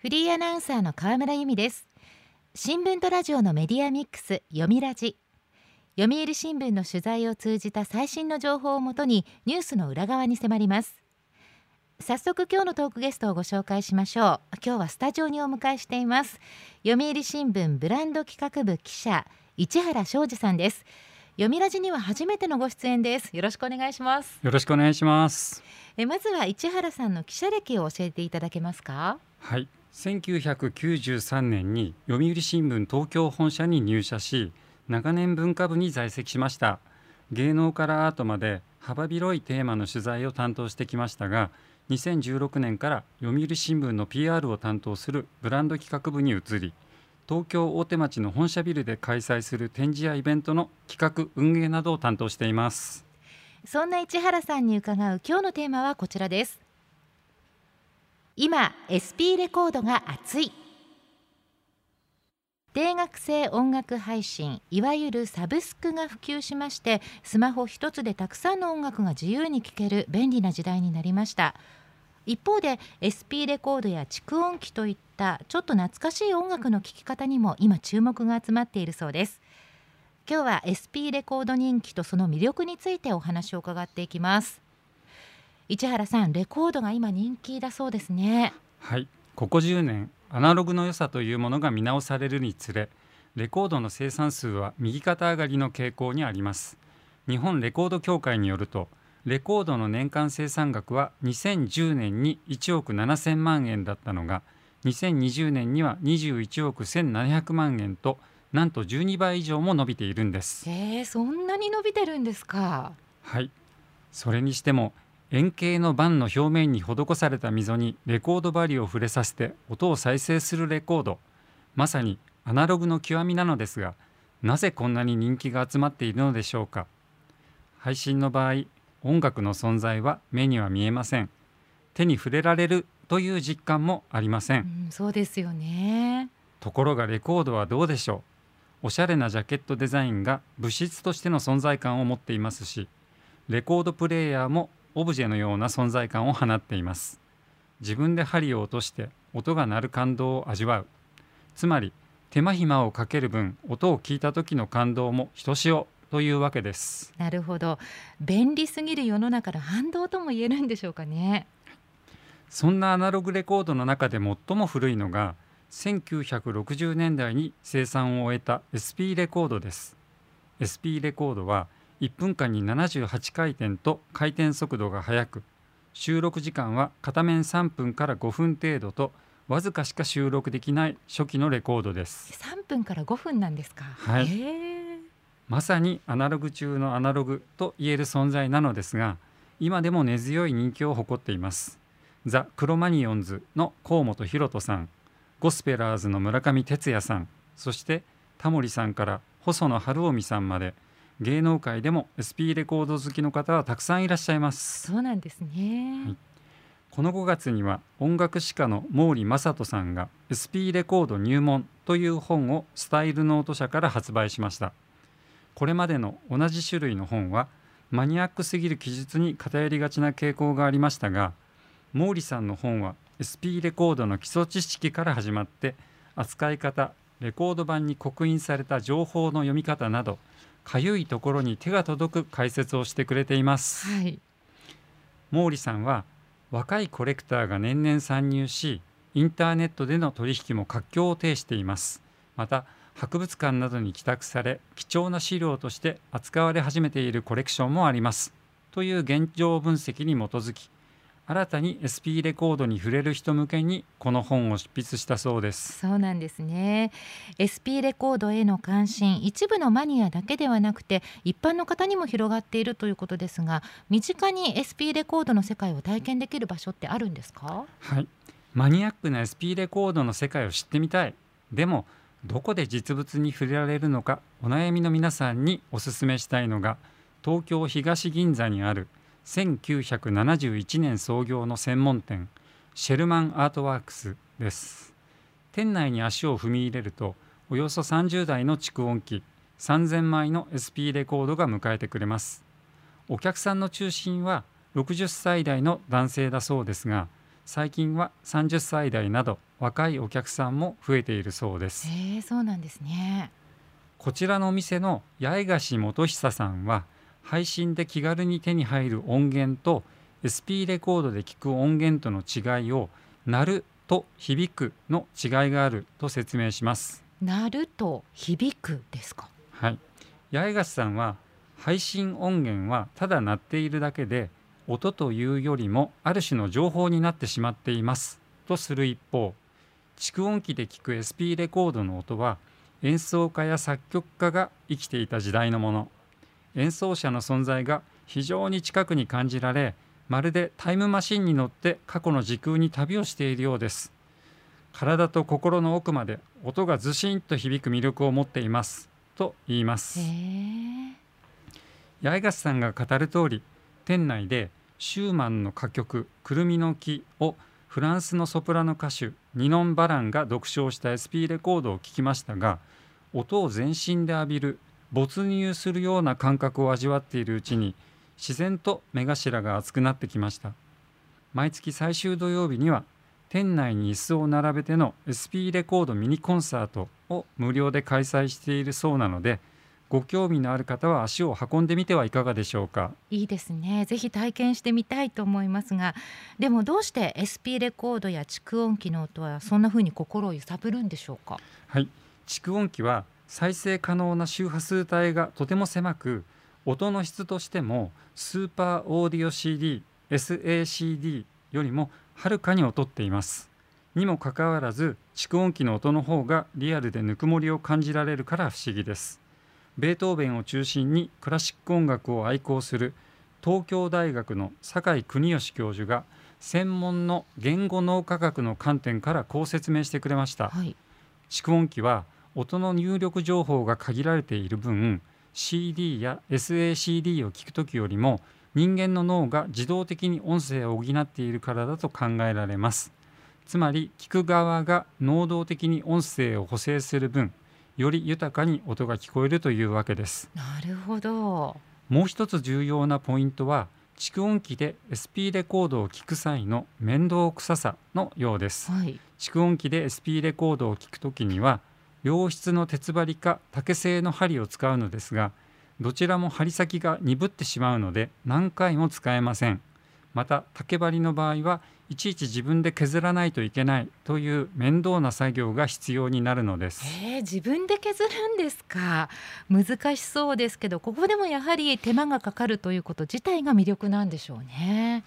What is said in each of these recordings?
フリーアナウンサーの河村由美です。新聞とラジオのメディアミックス読みラジ。読売新聞の取材を通じた最新の情報をもとにニュースの裏側に迫ります。早速今日のトークゲストをご紹介しましょう。今日はスタジオにお迎えしています。読売新聞ブランド企画部記者市原昌司さんです。読みラジには初めてのご出演です。よろしくお願いします。よろしくお願いします。えまずは市原さんの記者歴を教えていただけますか？はい1993年に読売新聞東京本社に入社し長年文化部に在籍しました。芸能からアートまで幅広いテーマの取材を担当してきましたが2016年から読売新聞の PR を担当するブランド企画部に移り東京大手町の本社ビルで開催する展示やイベントの企画運営などを担当しています。そんな市原さんに伺う今日のテーマはこちらです。今 SP レコードが熱い。定額制音楽配信いわゆるサブスクが普及しましてスマホ一つでたくさんの音楽が自由に聴ける便利な時代になりました。一方で SP レコードや蓄音機といったちょっと懐かしい音楽の聴き方にも今注目が集まっているそうです。今日は SP レコード人気とその魅力についてお話を伺っていきます。市原さんレコードが今人気だそうですね。はい。ここ10年アナログの良さというものが見直されるにつれレコードの生産数は右肩上がりの傾向にあります。日本レコード協会によるとレコードの年間生産額は2010年に1億7000万円だったのが2020年には21億1700万円となんと12倍以上も伸びているんです。えー、そんなに伸びてるんですか。はい。それにしても円形の盤の表面に施された溝にレコード針を触れさせて音を再生するレコード。まさにアナログの極みなのですがなぜこんなに人気が集まっているのでしょうか。配信の場合音楽の存在は目には見えません。手に触れられるという実感もありません、うん、そうですよね。ところがレコードはどうでしょう。おしゃれなジャケットデザインが物質としての存在感を持っていますしレコードプレーヤーもオブジェのような存在感を放っています。自分で針を落として音が鳴る感動を味わう。つまり手間暇をかける分音を聞いた時の感動もひとしおというわけです。なるほど。便利すぎる世の中の反動とも言えるんでしょうかね。そんなアナログレコードの中で最も古いのが1960年代に生産を終えた SP レコードです。SP レコードは1分間に78回転と回転速度が速く。収録時間は片面3分から5分程度とわずかしか収録できない初期のレコードです。3分から5分なんですか。はい。まさにアナログ中のアナログと言える存在なのですが今でも根強い人気を誇っています。ザ・クロマニオンズの河本大翔さんゴスペラーズの村上哲也さんそしてタモリさんから細野晴臣さんまで芸能界でも SP レコード好きの方はたくさんいらっしゃいます。そうなんですね、はい、この5月には音楽史家の毛利正人さんが SP レコード入門という本をスタイルノート社から発売しました。これまでの同じ種類の本はマニアックすぎる記述に偏りがちな傾向がありましたが毛利さんの本は SP レコードの基礎知識から始まって扱い方レコード版に刻印された情報の読み方などかゆいところに手が届く解説をしてくれています、はい、毛利さんは若いコレクターが年々参入しインターネットでの取引も活況を呈しています。また博物館などに寄託され貴重な資料として扱われ始めているコレクションもあります。という現状分析に基づき新たに SP レコードに触れる人向けにこの本を執筆したそうです。そうなんですね。SP レコードへの関心一部のマニアだけではなくて一般の方にも広がっているということですが身近に SP レコードの世界を体験できる場所ってあるんですか？はい。マニアックな SP レコードの世界を知ってみたい。でもどこで実物に触れられるのかお悩みの皆さんにお勧めしたいのが東京東銀座にある1971年創業の専門店シェルマンアートワークスです。店内に足を踏み入れるとおよそ30台の蓄音機3000枚の SP レコードが迎えてくれます。お客さんの中心は60歳代の男性だそうですが最近は30歳代など若いお客さんも増えているそうです。そうなんですね。こちらのお店の八重樫元久さんは配信で気軽に手に入る音源と SP レコードで聞く音源との違いを鳴ると響くの違いがあると説明します。鳴ると響くですか？はい。八重樫さんは配信音源はただ鳴っているだけで音というよりもある種の情報になってしまっていますとする一方蓄音機で聞く SP レコードの音は演奏家や作曲家が生きていた時代のもの演奏者の存在が非常に近くに感じられまるでタイムマシンに乗って過去の時空に旅をしているようです。体と心の奥まで音がずしんと響く魅力を持っています。と言います。八重樫さんが語る通り店内でシューマンの歌曲「くるみの木」をフランスのソプラノ歌手ニノン・バランが独唱した SP レコードを聴きましたが音を全身で浴びる没入するような感覚を味わっているうちに自然と目頭が熱くなってきました。毎月最終土曜日には店内に椅子を並べての SP レコードミニコンサートを無料で開催しているそうなのでご興味のある方は足を運んでみてはいかがでしょうか。いいですね。ぜひ体験してみたいと思いますがでもどうして SP レコードや蓄音機の音はそんな風に心を揺さぶるんでしょうか？はい。蓄音機は再生可能な周波数帯がとても狭く音の質としてもスーパーオーディオ CD SACD よりもはるかに劣っています。にもかかわらず蓄音機の音の方がリアルでぬくもりを感じられるから不思議です。ベートーベンを中心にクラシック音楽を愛好する東京大学の酒井邦義教授が専門の言語脳科学の観点からこう説明してくれました。はい。蓄音機は音の入力情報が限られている分 CD や SACD を聞くときよりも人間の脳が自動的に音声を補っているからだと考えられます。つまり聞く側が能動的に音声を補正する分より豊かに音が聞こえるというわけです。なるほど。もう一つ重要なポイントは蓄音機で SP レコードを聞く際の面倒くささのようです。はい。蓄音機で SP レコードを聞くときには良質の鉄針か竹製の針を使うのですがどちらも針先が鈍ってしまうので何回も使えません。また竹針の場合はいちいち自分で削らないといけないという面倒な作業が必要になるのです。えー、自分で削るんですか。難しそうですけどここでもやはり手間がかかるということ自体が魅力なんでしょうね。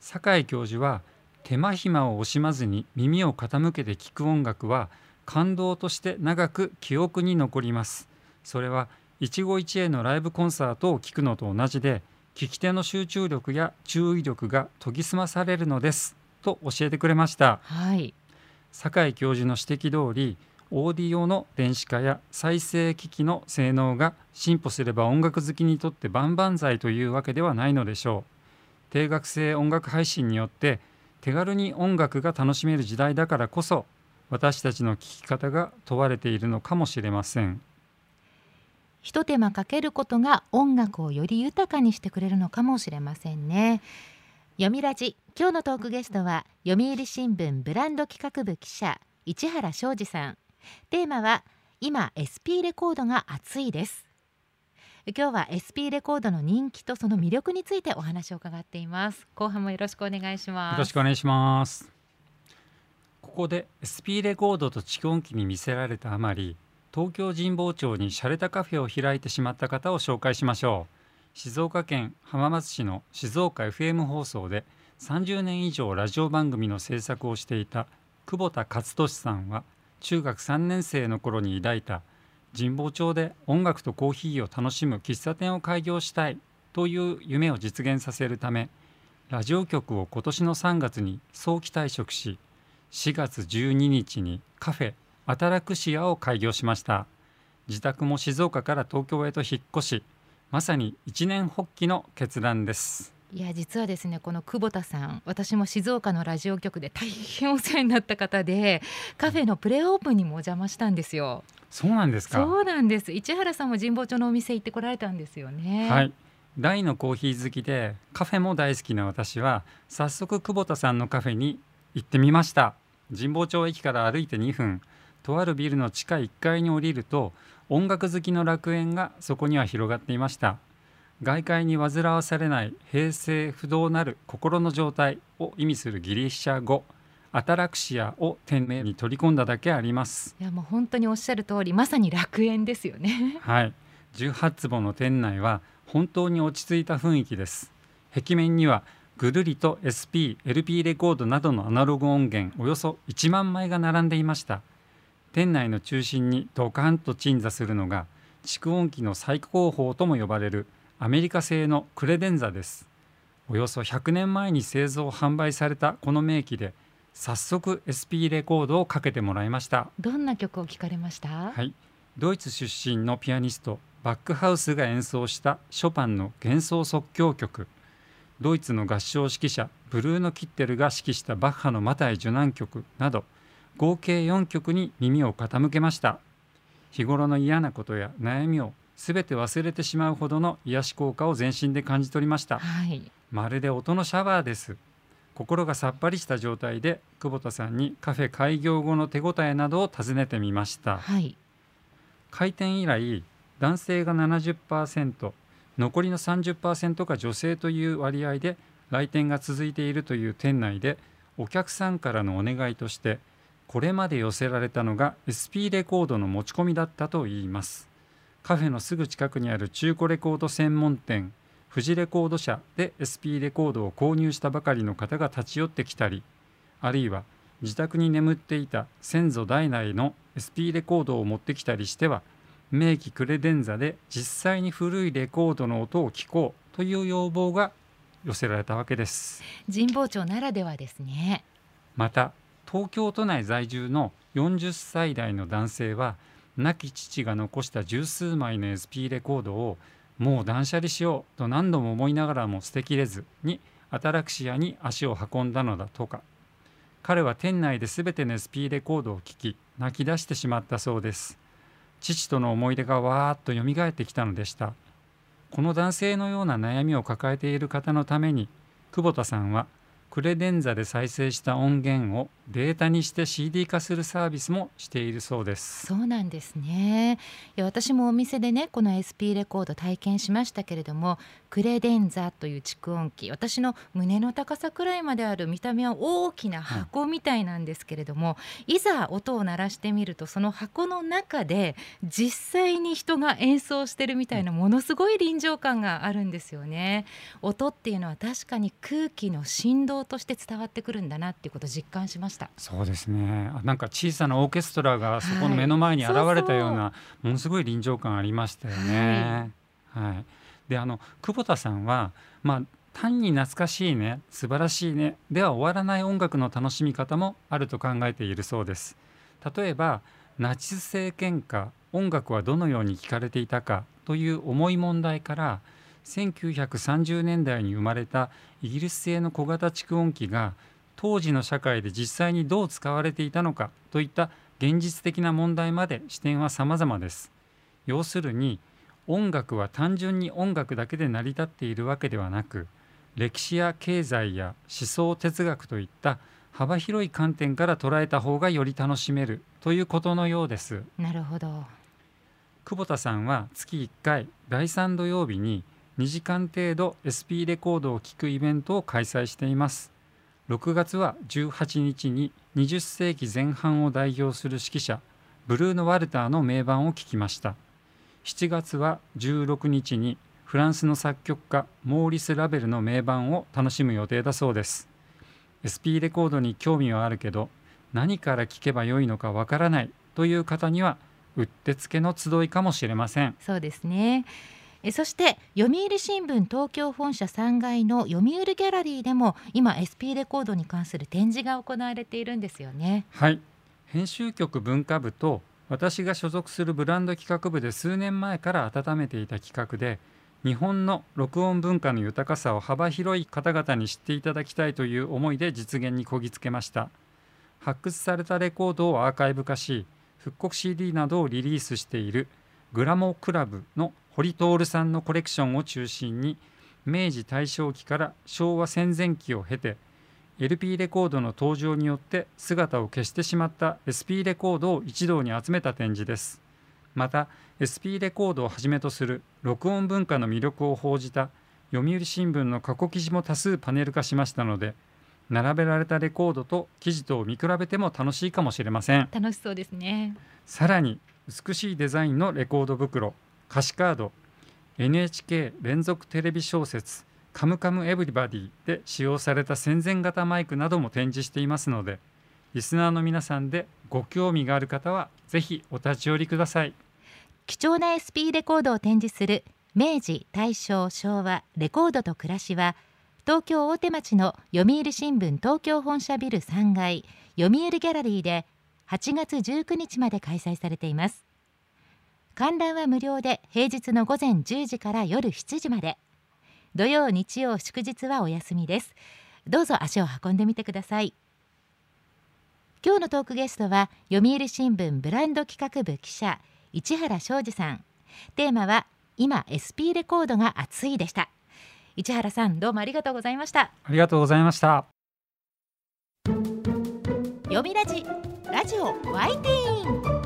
酒井教授は手間暇を惜しまずに耳を傾けて聞く音楽は感動として長く記憶に残ります。それは一期一会のライブコンサートを聞くのと同じで聞き手の集中力や注意力が研ぎ澄まされるのです。と教えてくれました。はい。酒井教授の指摘通りオーディオの電子化や再生機器の性能が進歩すれば音楽好きにとって万々歳というわけではないのでしょう。定額制音楽配信によって手軽に音楽が楽しめる時代だからこそ私たちの聴き方が問われているのかもしれません。ひと手間かけることが音楽をより豊かにしてくれるのかもしれませんね。読みラジ今日のトークゲストは読売新聞ブランド企画部記者市原昌司さん。テーマは今 SP レコードが熱いです。今日は SP レコードの人気とその魅力についてお話を伺っています。後半もよろしくお願いします。よろしくお願いしますここで SP レコードと蓄音機に見せられたあまり東京神保町に洒落たカフェを開いてしまった方を紹介しましょう。静岡県浜松市の静岡 FM 放送で30年以上ラジオ番組の制作をしていた久保田勝利さんは中学3年生の頃に抱いた神保町で音楽とコーヒーを楽しむ喫茶店を開業したいという夢を実現させるためラジオ局を今年の3月に早期退職し4月12日にカフェアタラクシアを開業しました。自宅も静岡から東京へと引っ越しまさに一年発起の決断です。いや実はですねこの久保田さん私も静岡のラジオ局で大変お世話になった方でカフェのプレオープンにもお邪魔したんですよ。そうなんですか？そうなんです。市原さんも神保町のお店行ってこられたんですよね。はい。大のコーヒー好きでカフェも大好きな私は早速久保田さんのカフェに行ってみました。神保町駅から歩いて2分。とあるビルの地下1階に降りると音楽好きの楽園がそこには広がっていました。外界に煩わされない平静不動なる心の状態を意味するギリシャ語アタラクシアを店名に取り込んだだけあります。いやもう本当におっしゃる通りまさに楽園ですよね。はい。18坪の店内は本当に落ち着いた雰囲気です。壁面にはぐるりと SP、LP レコードなどのアナログ音源およそ1万枚が並んでいました。店内の中心にドカンと鎮座するのが蓄音機の最高峰とも呼ばれるアメリカ製のクレデンザです。およそ100年前に製造販売されたこの名機で早速 SP レコードをかけてもらいました。どんな曲を聴かれました？はい。ドイツ出身のピアニストバックハウスが演奏したショパンの幻想即興曲ドイツの合唱指揮者ブルーノ・キッテルが指揮したバッハのマタイ受難曲など合計4曲に耳を傾けました。日頃の嫌なことや悩みをすべて忘れてしまうほどの癒し効果を全身で感じ取りました、はい、まるで音のシャワーです。心がさっぱりした状態で久保田さんにカフェ開業後の手応えなどを尋ねてみました、はい、開店以来男性が70%残りの30%が女性という割合で来店が続いているという店内でお客さんからのお願いとしてこれまで寄せられたのが SP レコードの持ち込みだったといいます。カフェのすぐ近くにある中古レコード専門店富士レコード社で SP レコードを購入したばかりの方が立ち寄ってきたりあるいは自宅に眠っていた先祖代々の SP レコードを持ってきたりしては名機クレデンザで実際に古いレコードの音を聞こうという要望が寄せられたわけです。神保町ならではですね。また東京都内在住の40歳代の男性は亡き父が残した十数枚の SP レコードをもう断捨離しようと何度も思いながらも捨てきれずにアタラクシアに足を運んだのだとか。彼は店内で全ての SP レコードを聞き泣き出してしまったそうです父との思い出がわーっとよみがえってきたのでした。この男性のような悩みを抱えている方のために久保田さんはクレデンザで再生した音源をデータにして CD 化するサービスもしているそうです。そうなんですね。いや私もお店でねこの SP レコード体験しましたけれどもクレデンザという蓄音機私の胸の高さくらいまである見た目は大きな箱みたいなんですけれども、うん、いざ音を鳴らしてみるとその箱の中で実際に人が演奏してるみたいなものすごい臨場感があるんですよね。音っていうのは確かに空気の振動として伝わってくるんだなっていうことを実感しました。そうですね。なんか小さなオーケストラがそこの目の前に現れたような、はい、ものすごい臨場感ありましたよね。はい、はい、であの久保田さんは、まあ、単に懐かしいね素晴らしいねでは終わらない音楽の楽しみ方もあると考えているそうです。例えばナチス政権下音楽はどのように聴かれていたかという重い問題から1930年代に生まれたイギリス製の小型蓄音機が当時の社会で実際にどう使われていたのかといった現実的な問題まで視点は様々です。要するに音楽は単純に音楽だけで成り立っているわけではなく歴史や経済や思想哲学といった幅広い観点から捉えた方がより楽しめるということのようです。なるほど久保田さんは月1回第3土曜日に2時間程度 SP レコードを聴くイベントを開催しています6月は18日に20世紀前半を代表する指揮者ブルーノ・ワルターの名盤を聴きました。7月は16日にフランスの作曲家モーリス・ラベルの名盤を楽しむ予定だそうです。SP レコードに興味はあるけど何から聴けばよいのかわからないという方にはうってつけの集いかもしれません。そうですね。えそして読売新聞東京本社3階の読売ギャラリーでも今 SP レコードに関する展示が行われているんですよね。はい。編集局文化部と私が所属するブランド企画部で数年前から温めていた企画で日本の録音文化の豊かさを幅広い方々に知っていただきたいという思いで実現にこぎつけました。発掘されたレコードをアーカイブ化し復刻 CD などをリリースしているグラモクラブの堀徹さんのコレクションを中心に明治大正期から昭和戦前期を経て LP レコードの登場によって姿を消してしまった SP レコードを一堂に集めた展示です。また SP レコードをはじめとする録音文化の魅力を報じた読売新聞の過去記事も多数パネル化しましたので並べられたレコードと記事とを見比べても楽しいかもしれません。楽しそうですね。さらに美しいデザインのレコード袋歌詞カード。NHK 連続テレビ小説「カムカムエヴリバディ」で使用された戦前型マイクなども展示していますのでリスナーの皆さんでご興味がある方はぜひお立ち寄りください。貴重な SP レコードを展示する明治大正昭和レコードと暮らしは東京大手町の読売新聞東京本社ビル3階読売ギャラリーで8月19日まで開催されています。観覧は無料で平日の午前10時から夜7時まで。土曜日曜祝日はお休みです。どうぞ足を運んでみてください。今日のトークゲストは読売新聞ブランド企画部記者市原昌司さん。テーマは今 SP レコードが熱いでした。市原さんどうもありがとうございました。ありがとうございました。読みラジラジオワイティーン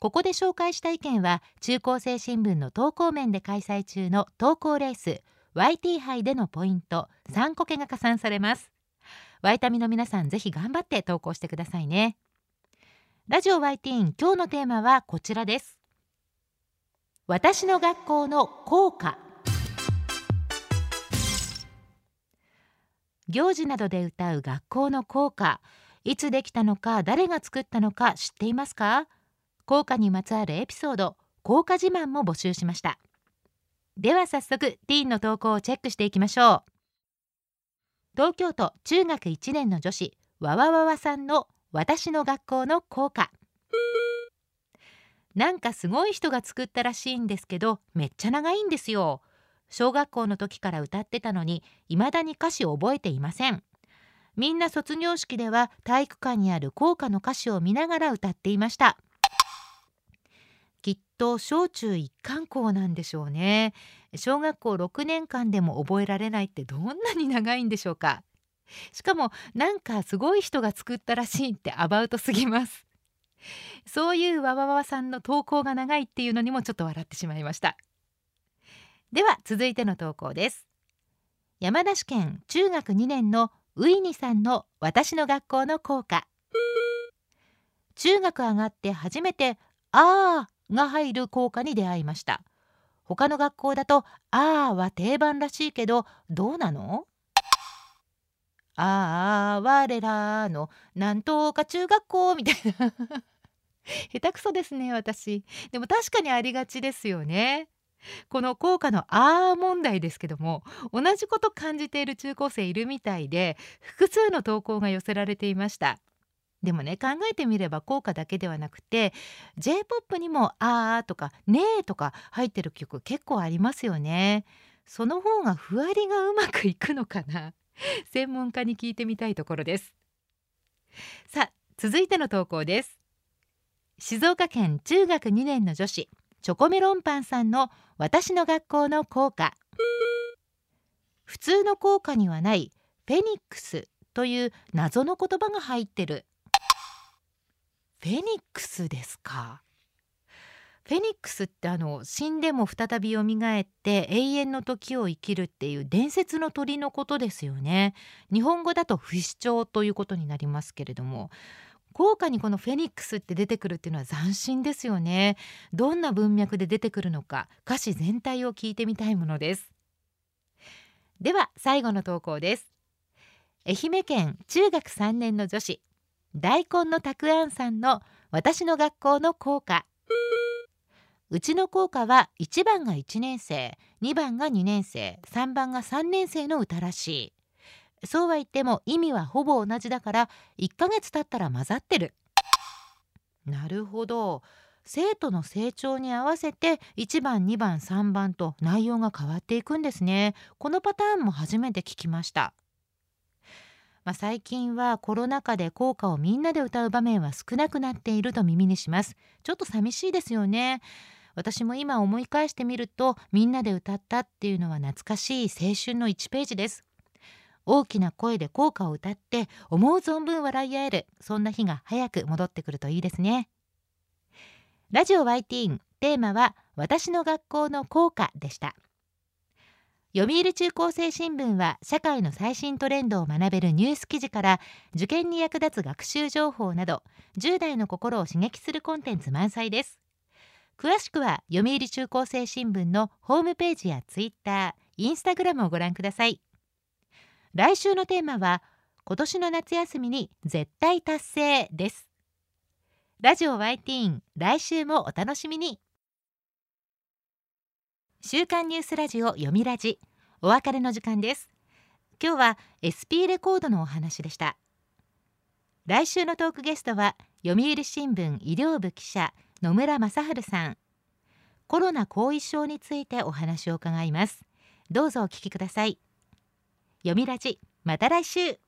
ここで紹介した意見は中高生新聞の投稿面で開催中の投稿レース YT 杯でのポイント3個けが加算されます。ワイタミの皆さんぜひ頑張って投稿してくださいね。ラジオ YT 今日のテーマはこちらです。私の学校の校歌。行事などで歌う学校の校歌。いつできたのか誰が作ったのか知っていますか？校歌にまつわるエピソード校歌自慢も募集しました。では早速ティーンの投稿をチェックしていきましょう。東京都中学1年の女子わわわわさんの私の学校の校歌。なんかすごい人が作ったらしいんですけどめっちゃ長いんですよ。小学校の時から歌ってたのに未だに歌詞を覚えていません。みんな卒業式では体育館にある校歌の歌詞を見ながら歌っていました。と小中一貫校なんでしょうね。小学校6年間でも覚えられないってどんなに長いんでしょうか。しかもなんかすごい人が作ったらしいってアバウトすぎます。そういうわわわさんの投稿が長いっていうのにもちょっと笑ってしまいました。では続いての投稿です。山梨県中学2年のウイニさんの私の学校の校歌。中学上がって初めてあーが入る校歌に出会いました。他の学校だと「あー」は定番らしいけどどうなのああ我らのなんとか中学校みたいな。下手くそですね私。でも確かにありがちですよね。この効果のあー問題ですけども同じこと感じている中高生いるみたいで複数の投稿が寄せられていました。でもね考えてみれば効果だけではなくて J-POP にも「あー」とか「ねー」とか入ってる曲結構ありますよね。その方がふわりがうまくいくのかな？専門家に聞いてみたいところです。さあ続いての投稿です。静岡県中学2年の女子チョコメロンパンさんの私の学校の校歌普通の校歌にはないフェニックスという謎の言葉が入ってるフェニックスですか？フェニックスってあの死んでも再びよみがえって永遠の時を生きるっていう伝説の鳥のことですよね。日本語だと不死鳥ということになりますけれども豪華にこのフェニックスって出てくるっていうのは斬新ですよね。どんな文脈で出てくるのか歌詞全体を聞いてみたいものです。では最後の投稿です。愛媛県中学3年の女子大根のたくあんさんの私の学校の校歌。うちの校歌は1番が1年生2番が2年生3番が3年生の歌らしい。そうは言っても意味はほぼ同じだから1ヶ月経ったら混ざってる。なるほど。生徒の成長に合わせて1番2番3番と内容が変わっていくんですね。このパターンも初めて聞きました。まあ、最近はコロナ禍で校歌をみんなで歌う場面は少なくなっていると耳にします。ちょっと寂しいですよね。私も今思い返してみるとみんなで歌ったっていうのは懐かしい青春の1ページです。大きな声で校歌を歌って思う存分笑い合えるそんな日が早く戻ってくるといいですね。ラジオ YT テーマは私の学校の校歌でした。読売中高生新聞は社会の最新トレンドを学べるニュース記事から受験に役立つ学習情報など10代の心を刺激するコンテンツ満載です。詳しくは読売中高生新聞のホームページやツイッター、インスタグラムをご覧ください。来週のテーマは今年の夏休みに絶対達成です。ラジオ Y ティーン来週もお楽しみに。週刊ニュースラジオ読みラジお別れの時間です。今日は SP レコードのお話でした。来週のトークゲストは読売新聞医療部記者野村正治さん。コロナ後遺症についてお話を伺います。どうぞお聞きください。読みラジまた来週。